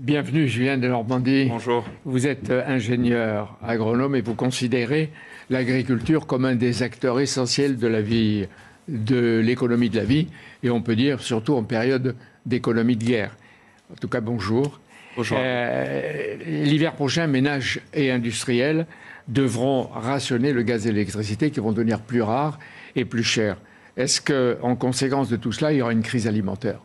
Bienvenue Julien de Normandie. Bonjour. Vous êtes euh, ingénieur agronome et vous considérez l'agriculture comme un des acteurs essentiels de la vie, de l'économie de la vie, et on peut dire surtout en période d'économie de guerre. En tout cas, bonjour. Bonjour. Euh, L'hiver prochain, ménages et industriels devront rationner le gaz et l'électricité qui vont devenir plus rares et plus chers. Est-ce qu'en conséquence de tout cela, il y aura une crise alimentaire?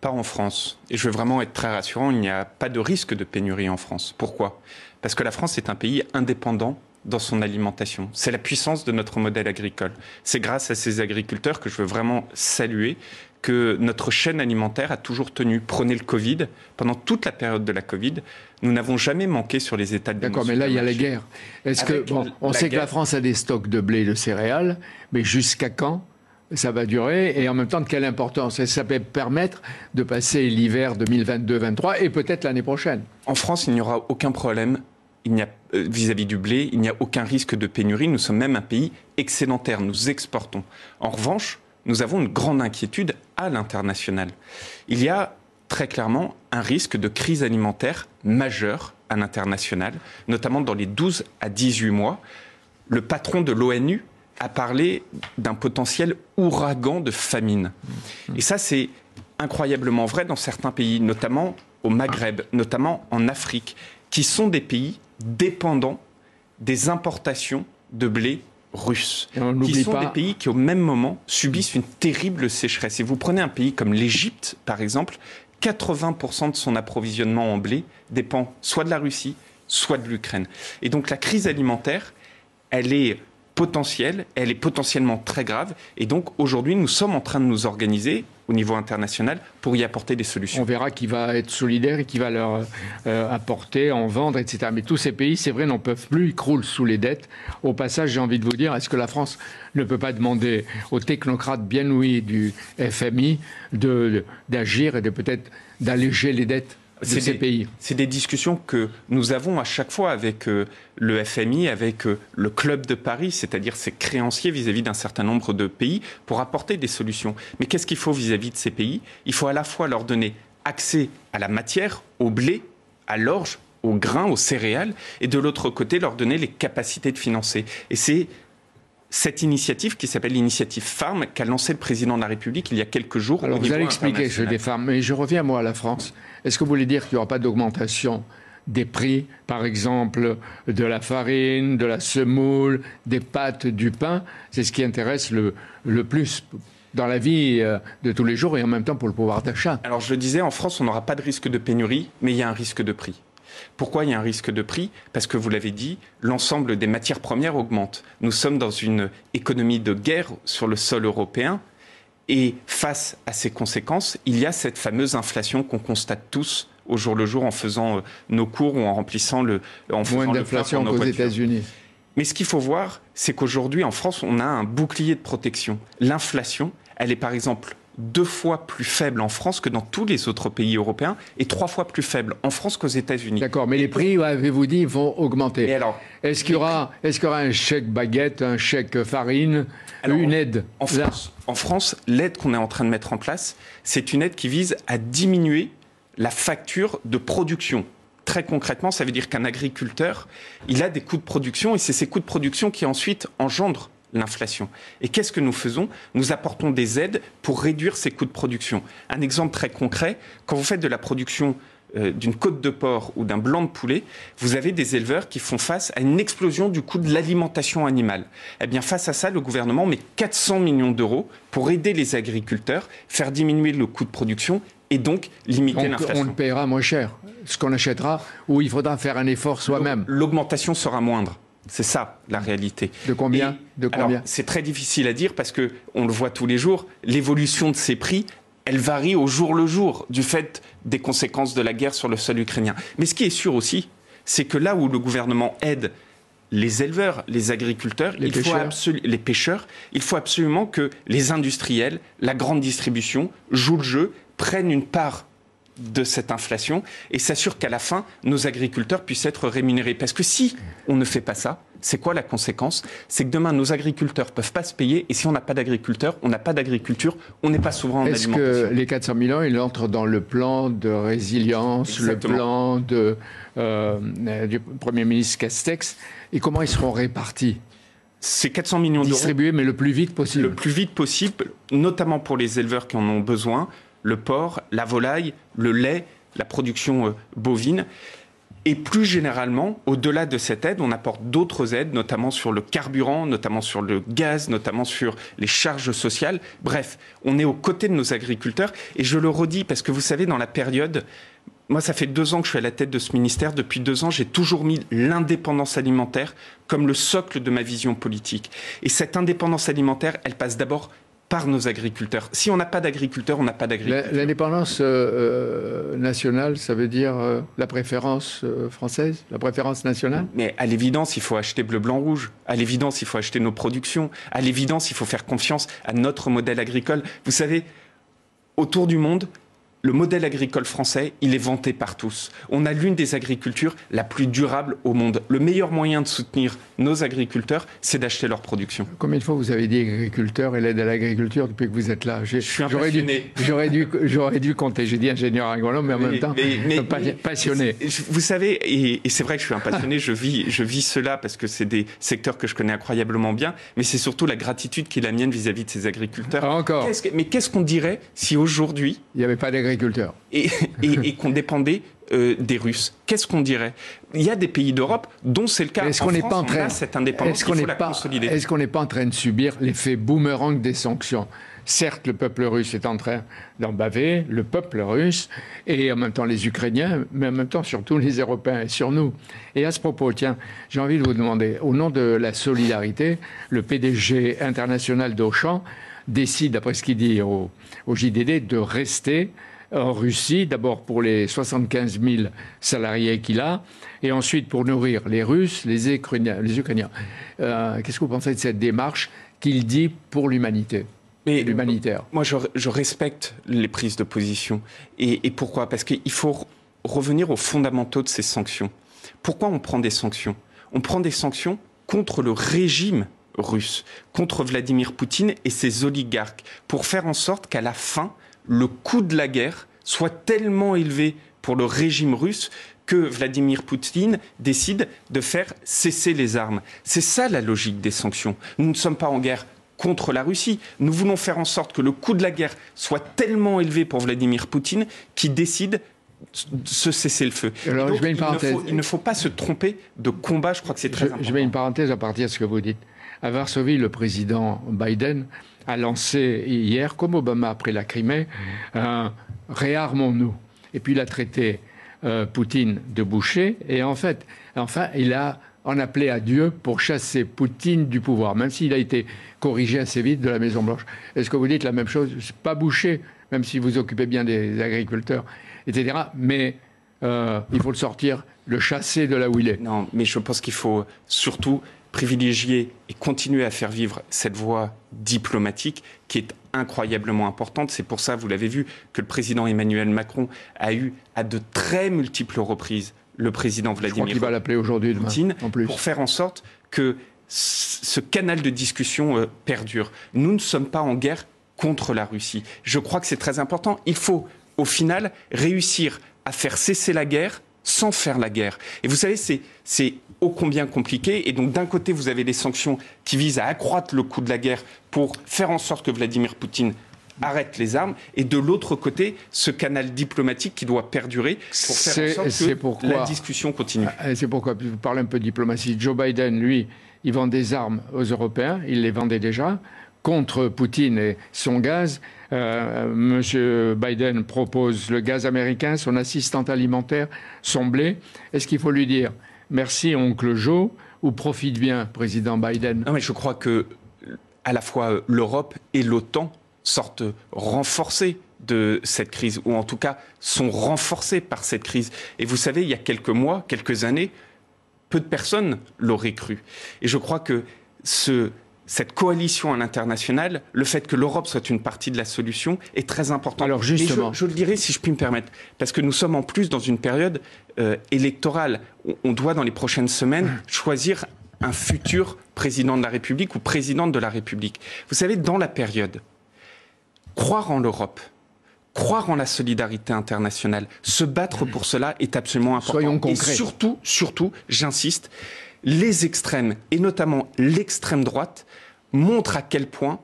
Pas en France. Et je veux vraiment être très rassurant, il n'y a pas de risque de pénurie en France. Pourquoi? Parce que la France est un pays indépendant dans son alimentation. C'est la puissance de notre modèle agricole. C'est grâce à ces agriculteurs que je veux vraiment saluer que notre chaîne alimentaire a toujours tenu. Prenez le Covid. Pendant toute la période de la Covid, nous n'avons jamais manqué sur les états de D'accord, mais là, il y a la guerre. Est-ce que, bon, on sait que la France a des stocks de blé et de céréales, mais jusqu'à quand ça va durer Et en même temps, de quelle importance ça peut permettre de passer l'hiver 2022-2023 et peut-être l'année prochaine? En France, il n'y aura aucun problème euh, vis-à-vis du blé, il n'y a aucun risque de pénurie. Nous sommes même un pays excédentaire, nous exportons. En revanche, nous avons une grande inquiétude à l'international. Il y a très clairement un risque de crise alimentaire majeure à l'international, notamment dans les 12 à 18 mois. Le patron de l'ONU a parlé d'un potentiel ouragan de famine. Et ça, c'est incroyablement vrai dans certains pays, notamment au Maghreb, notamment en Afrique, qui sont des pays dépendants des importations de blé russe, Et on qui sont pas- des pays qui au même moment subissent une terrible sécheresse. Et vous prenez un pays comme l'Égypte, par exemple, 80% de son approvisionnement en blé dépend soit de la Russie, soit de l'Ukraine. Et donc la crise alimentaire, elle est potentielle, elle est potentiellement très grave. Et donc aujourd'hui, nous sommes en train de nous organiser au niveau international pour y apporter des solutions. On verra qui va être solidaire et qui va leur euh, apporter, en vendre, etc. Mais tous ces pays, c'est vrai, n'en peuvent plus, ils croulent sous les dettes. Au passage, j'ai envie de vous dire, est-ce que la France ne peut pas demander aux technocrates bien ouïs du FMI d'agir et de peut-être d'alléger les dettes de C'est ces des- pays C'est des discussions que nous avons à chaque fois avec euh, le FMI, avec euh, le Club de Paris, c'est-à-dire ses créanciers vis-à-vis d'un certain nombre de pays, pour apporter des solutions. Mais qu'est-ce qu'il faut vis-à-vis de ces pays? Il faut à la fois leur donner accès à la matière, au blé, à l'orge, au grain, aux céréales, et de l'autre côté, leur donner les capacités de financer. Et c'est cette initiative qui s'appelle l'initiative Farm qu'a lancée le président de la République il y a quelques jours. Alors au vous allez expliquer international. des femmes, mais je reviens moi à la France. Est-ce que vous voulez dire qu'il n'y aura pas d'augmentation des prix, par exemple, de la farine, de la semoule, des pâtes, du pain? C'est ce qui intéresse le, le plus dans la vie euh, de tous les jours et en même temps pour le pouvoir d'achat. Alors je le disais, en France, on n'aura pas de risque de pénurie, mais il y a un risque de prix. Pourquoi il y a un risque de prix? Parce que vous l'avez dit, l'ensemble des matières premières augmente. Nous sommes dans une économie de guerre sur le sol européen. Et face à ces conséquences, il y a cette fameuse inflation qu'on constate tous au jour le jour en faisant euh, nos cours ou en remplissant le en Moins d'inflation qu'aux. États-Unis. Mais ce qu'il faut voir, c'est qu'aujourd'hui, en France, on a un bouclier de protection. L'inflation, elle est par exemple deux fois plus faible en France que dans tous les autres pays européens et trois fois plus faible en France qu'aux États-Unis. D'accord, mais les prix, avez-vous dit, vont augmenter. alors, Est-ce qu'il y, aura, qu'il y aura un chèque baguette, un chèque farine, Alors, une aide en France, en France, l'aide qu'on est en train de mettre en place, c'est une aide qui vise à diminuer la facture de production. Très concrètement, ça veut dire qu'un agriculteur, il a des coûts de production et c'est ces coûts de production qui ensuite engendrent l'inflation. Et qu'est-ce que nous faisons? Nous apportons des aides pour réduire ces coûts de production. Un exemple très concret, quand vous faites de la production euh, d'une côte de porc ou d'un blanc de poulet, vous avez des éleveurs qui font face à une explosion du coût de l'alimentation animale. Eh bien, face à ça, le gouvernement met 400 millions d'euros pour aider les agriculteurs, faire diminuer le coût de production et donc limiter donc on l'inflation. le paiera moins cher, ce qu'on achètera, ou il faudra faire un effort soi-même. L'augmentation sera moindre. C'est ça la réalité. De combien Et- De alors, combien C'est très difficile à dire parce que on le voit tous les jours. L'évolution de ces prix, elle varie au jour le jour du fait des conséquences de la guerre sur le sol ukrainien. Mais ce qui est sûr aussi, c'est que là où le gouvernement aide les éleveurs, les agriculteurs, Les il pêcheurs. les pêcheurs, il faut absolument que les industriels, la grande distribution jouent le jeu, prennent une part de cette inflation et s'assurent qu'à la fin, nos agriculteurs puissent être rémunérés. Parce que si on ne fait pas ça, c'est quoi la conséquence? C'est que demain, nos agriculteurs peuvent pas se payer, et si on n'a pas d'agriculteurs, on n'a pas d'agriculture, on n'est pas souverain en Est-ce que les 400 millions, ils entrent dans le plan de résilience, le plan de, euh, du Premier ministre Castex, et comment ils seront répartis? Ces 400 millions d'euros. Distribués, mais le plus vite possible. Le plus vite possible, notamment pour les éleveurs qui en ont besoin, le porc, la volaille, le lait, la production euh, bovine. Et plus généralement, au-delà de cette aide, on apporte d'autres aides, notamment sur le carburant, notamment sur le gaz, notamment sur les charges sociales. Bref, on est aux côtés de nos agriculteurs. Et je le redis parce que vous savez, dans la période, moi, ça fait deux ans que je suis à la tête de ce ministère. Depuis deux ans, j'ai toujours mis l'indépendance alimentaire comme le socle de ma vision politique. Et cette indépendance alimentaire, elle passe d'abord par nos agriculteurs. Si on n'a pas d'agriculteurs, on n'a pas d'agriculteurs. L'indépendance euh, euh, nationale, ça veut dire euh, la préférence française, la préférence nationale? Mais à l'évidence, il faut acheter bleu, blanc, rouge. À l'évidence, il faut acheter nos productions. À l'évidence, il faut faire confiance à notre modèle agricole. Vous savez, autour du monde, le modèle agricole français, il est vanté par tous. On a l'une des agricultures la plus durable au monde. Le meilleur moyen de soutenir nos agriculteurs, c'est d'acheter leur production. Combien de fois vous avez dit agriculteur et l'aide à l'agriculture depuis que vous êtes là Je suis passionné. J'aurais dû, j'aurais dû compter. J'ai dit ingénieur agronome, mais en même temps passionné. Vous savez, et, c'est vrai que je suis un passionné, je vis, je vis cela parce que c'est des secteurs que je connais incroyablement bien, mais c'est surtout la gratitude qui est la mienne vis-à-vis de ces agriculteurs. Ah, encore. mais qu'est-ce qu'on dirait si aujourd'hui... Il n'y avait pas et, qu'on dépendait euh, des Russes. Qu'est-ce qu'on dirait? Il y a des pays d'Europe dont c'est le cas. Est-ce qu'on n'est pas en train cette indépendance Est-ce qu'on n'est pas en train de subir l'effet boomerang des sanctions? Certes, le peuple russe est en train d'en baver, le peuple russe, et en même temps les Ukrainiens, mais en même temps surtout les Européens et sur nous. Et à ce propos, tiens, j'ai envie de vous demander, au nom de la solidarité, le PDG international d'Auchan décide, d'après ce qu'il dit au, au JDD, de rester en Russie, d'abord pour les 75 000 salariés qu'il a, et ensuite pour nourrir les Russes, les Ukrainiens. Les Ukrainiens. Euh, qu'est-ce que vous pensez de cette démarche qu'il dit pour l'humanité l'humanitaire? Moi, je, respecte les prises de position. Et, et pourquoi? Parce qu'il faut revenir aux fondamentaux de ces sanctions. Pourquoi on prend des sanctions? On prend des sanctions contre le régime russe, contre Vladimir Poutine et ses oligarques, pour faire en sorte qu'à la fin, le coût de la guerre soit tellement élevé pour le régime russe que Vladimir Poutine décide de faire cesser les armes. C'est ça la logique des sanctions. Nous ne sommes pas en guerre contre la Russie. Nous voulons faire en sorte que le coût de la guerre soit tellement élevé pour Vladimir Poutine qu'il décide de se cesser le feu. Alors, je mets une parenthèse. Il, ne faut, pas se tromper de combat, je crois que c'est très important. Je mets une parenthèse à partir de ce que vous dites. À Varsovie, le président Biden a lancé hier, comme Obama après la Crimée, un réarmons-nous. Et puis il a traité euh, Poutine de boucher. Et en fait, enfin, il a en appelé à Dieu pour chasser Poutine du pouvoir, même s'il a été corrigé assez vite de la Maison Blanche. Est-ce que vous dites la même chose? Pas boucher, même si vous occupez bien des agriculteurs, etc. Mais euh, il faut le sortir, le chasser de là où il est. Non, mais je pense qu'il faut surtout privilégier et continuer à faire vivre cette voie diplomatique qui est incroyablement importante. C'est pour ça, vous l'avez vu, que le président Emmanuel Macron a eu à de très multiples reprises le président Vladimir va l'appeler aujourd'hui Poutine en plus. pour faire en sorte que ce canal de discussion euh, perdure. Nous ne sommes pas en guerre contre la Russie. Je crois que c'est très important. Il faut, au final, réussir à faire cesser la guerre sans faire la guerre. Et vous savez, c'est ô combien compliqué. Et donc, d'un côté, vous avez des sanctions qui visent à accroître le coût de la guerre pour faire en sorte que Vladimir Poutine arrête les armes, et de l'autre côté, ce canal diplomatique qui doit perdurer pour faire en sorte que la discussion continue. Ah, c'est pourquoi, vous parlez un peu de diplomatie, Joe Biden, lui, il vend des armes aux Européens, il les vendait déjà, contre Poutine et son gaz. Euh, Monsieur Biden propose le gaz américain, son assistante alimentaire, son blé. Est-ce qu'il faut lui dire merci, oncle Joe, ou profite bien, président Biden? Non, mais je crois que à la fois l'Europe et l'OTAN sortent renforcées de cette crise, ou en tout cas sont renforcées par cette crise. Et vous savez, il y a quelques mois, quelques années, peu de personnes l'auraient cru. Et je crois que ce, cette coalition à l'international, le fait que l'Europe soit une partie de la solution est très important. Alors justement, je, le dirais si je puis me permettre, parce que nous sommes en plus dans une période euh, électorale. On, doit dans les prochaines semaines choisir un futur président de la République ou présidente de la République. Vous savez, dans la période, croire en l'Europe, croire en la solidarité internationale, se battre pour cela est absolument important. Soyons concrets. Et surtout, surtout, j'insiste, les extrêmes, et notamment l'extrême droite, montrent à quel point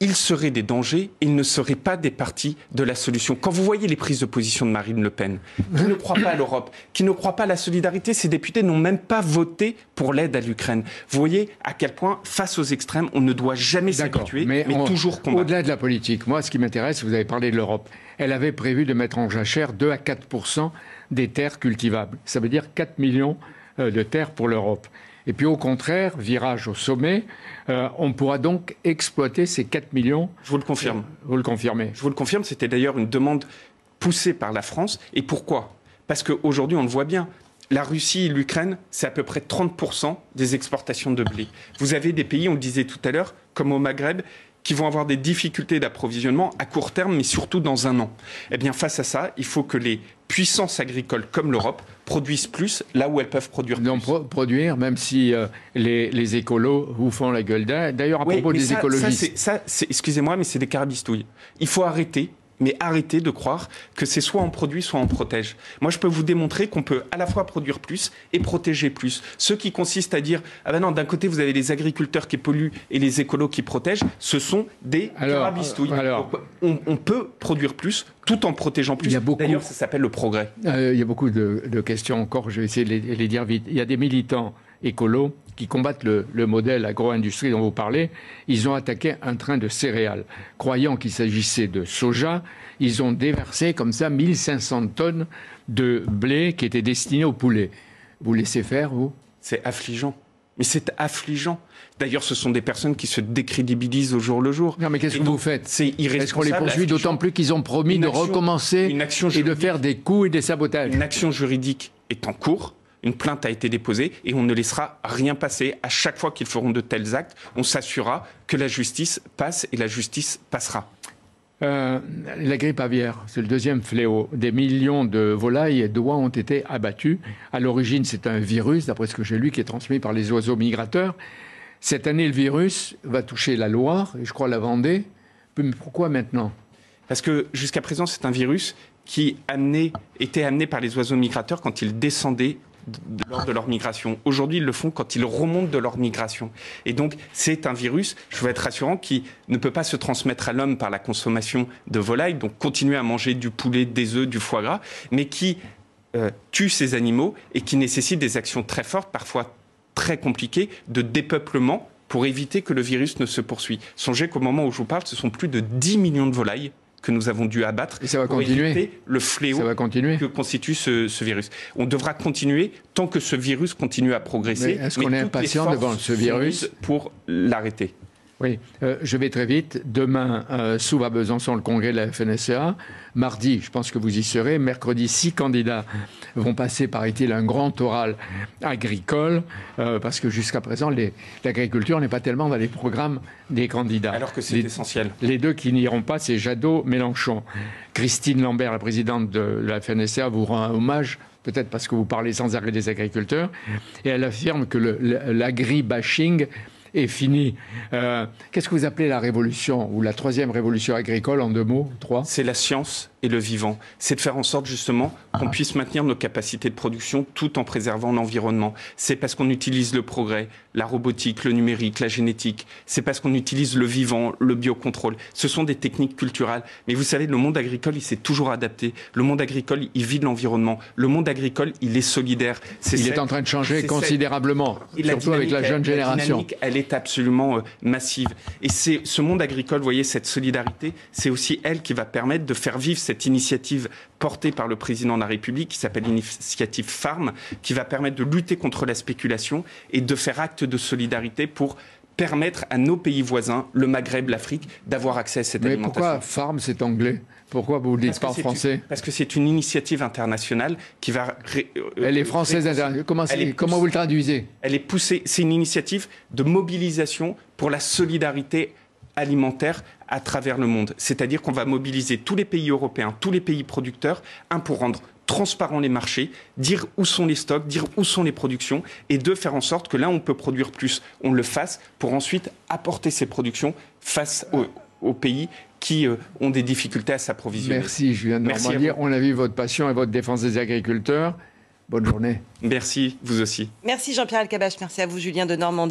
ils seraient des dangers, ils ne seraient pas des partis de la solution. Quand vous voyez les prises de position de Marine Le Pen, qui ne croit pas à l'Europe, qui ne croit pas à la solidarité, ces députés n'ont même pas voté pour l'aide à l'Ukraine. Vous voyez à quel point, face aux extrêmes, on ne doit jamais s'habituer, mais, toujours combattre. Au-delà de la politique, moi, ce qui m'intéresse, vous avez parlé de l'Europe. Elle avait prévu de mettre en jachère 2 à 4 des terres cultivables. Ça veut dire 4 millions de terres pour l'Europe. Et puis au contraire, virage au sommet, euh, on pourra donc exploiter ces 4 millions. Je vous le confirme. Vous le confirmez. Je vous le confirme, c'était d'ailleurs une demande poussée par la France. Et pourquoi? Parce qu'aujourd'hui, on le voit bien, la Russie et l'Ukraine, c'est à peu près 30% des exportations de blé. Vous avez des pays, on le disait tout à l'heure, comme au Maghreb, qui vont avoir des difficultés d'approvisionnement à court terme, mais surtout dans un an. Eh bien, face à ça, il faut que les puissances agricoles comme l'Europe produisent plus là où elles peuvent produire plus. produire, même si euh, les, écolos vous font la gueule. D'ailleurs, à propos des écologistes. Ça, excusez-moi, mais c'est des carabistouilles. Il faut arrêter mais arrêtez de croire que c'est soit on produit, soit on protège. Moi, je peux vous démontrer qu'on peut à la fois produire plus et protéger plus. Ce qui consiste à dire, ah ben non, d'un côté, vous avez les agriculteurs qui polluent et les écolos qui protègent, ce sont des carabistouilles. Alors, on, peut produire plus tout en protégeant plus. D'ailleurs, ça s'appelle le progrès. Euh, il y a beaucoup de, questions encore, je vais essayer de les, les dire vite. Il y a des militants écolos qui combattent le, modèle agro-industrie dont vous parlez, ils ont attaqué un train de céréales. Croyant qu'il s'agissait de soja, ils ont déversé comme ça 1500 tonnes de blé qui était destiné au poulet. Vous laissez faire, vous? C'est affligeant. Mais c'est affligeant. D'ailleurs, ce sont des personnes qui se décrédibilisent au jour le jour. Non, mais qu'est-ce que vous faites? C'est irresponsable. Est-ce qu'on les poursuit d'autant plus qu'ils ont promis de recommencer et de faire des coups et des sabotages? Une action juridique est en cours. Une plainte a été déposée et on ne laissera rien passer. À chaque fois qu'ils feront de tels actes, on s'assurera que la justice passe et la justice passera. Euh, la grippe aviaire, c'est le deuxième fléau. Des millions de volailles et d'oies ont été abattus. À l'origine, c'est un virus, d'après ce que j'ai lu, qui est transmis par les oiseaux migrateurs. Cette année, le virus va toucher la Loire et je crois la Vendée. Mais pourquoi maintenant? Parce que jusqu'à présent, c'est un virus qui était amené par les oiseaux migrateurs quand ils descendaient lors de leur migration. Aujourd'hui, ils le font quand ils remontent de leur migration. Et donc, c'est un virus, je veux être rassurant, qui ne peut pas se transmettre à l'homme par la consommation de volailles, donc continuer à manger du poulet, des œufs, du foie gras, mais qui euh, tue ces animaux et qui nécessite des actions très fortes, parfois très compliquées, de dépeuplement pour éviter que le virus ne se poursuive. Songez qu'au moment où je vous parle, ce sont plus de 10 millions de volailles que nous avons dû abattre ça va pour continuer. éviter le fléau que constitue ce, virus. On devra continuer tant que ce virus continue à progresser. Est-ce qu'on est impatient devant ce virus pour l'arrêter oui, euh, je vais très vite. Demain, euh, sous à Besançon, le congrès de la FNSEA. Mardi, je pense que vous y serez. Mercredi, six candidats vont passer, paraît-il, un grand oral agricole, euh, parce que jusqu'à présent, l'agriculture n'est pas tellement dans les programmes des candidats. Alors que c'est essentiel. Les deux qui n'iront pas, c'est Jadot-Mélenchon. Christine Lambert, la présidente de la FNSEA, vous rend un hommage peut-être parce que vous parlez sans arrêt des agriculteurs, et elle affirme que l'agri-bashing est fini. Euh, qu'est-ce que vous appelez la révolution ou la troisième révolution agricole en deux mots Trois? C'est la science et le vivant. C'est de faire en sorte justement qu'on puisse maintenir nos capacités de production tout en préservant l'environnement. C'est parce qu'on utilise le progrès, la robotique, le numérique, la génétique. C'est parce qu'on utilise le vivant, le biocontrôle. Ce sont des techniques culturelles. Mais vous savez, le monde agricole, il s'est toujours adapté. Le monde agricole, il vit de l'environnement. Le monde agricole, il est solidaire. il est en train de changer considérablement, surtout avec la jeune génération. elle est absolument euh, massive. Et c'est ce monde agricole, vous voyez, cette solidarité, c'est aussi elle qui va permettre de faire vivre cette initiative portée par le président de la République qui s'appelle l'initiative Farm, qui va permettre de lutter contre la spéculation et de faire acte de solidarité pour permettre à nos pays voisins, le Maghreb, l'Afrique, d'avoir accès à cette Mais alimentation. Pourquoi Farm, c'est anglais? Pourquoi vous ne le dites pas en français? Parce que c'est une initiative internationale qui va. Euh, elle est française. Comment, comment vous le traduisez? Elle est poussée. C'est une initiative de mobilisation pour la solidarité alimentaire à travers le monde. C'est-à-dire qu'on va mobiliser tous les pays européens, tous les pays producteurs, un pour rendre transparent les marchés, dire où sont les stocks, dire où sont les productions, et de faire en sorte que là, on peut produire plus, on le fasse pour ensuite apporter ces productions face aux, pays qui euh, ont des difficultés à s'approvisionner. Merci Julien de Normandie. On a vu votre passion et votre défense des agriculteurs. Bonne journée. Merci, vous aussi. Merci Jean-Pierre Alcabache, merci à vous Julien de Normandie.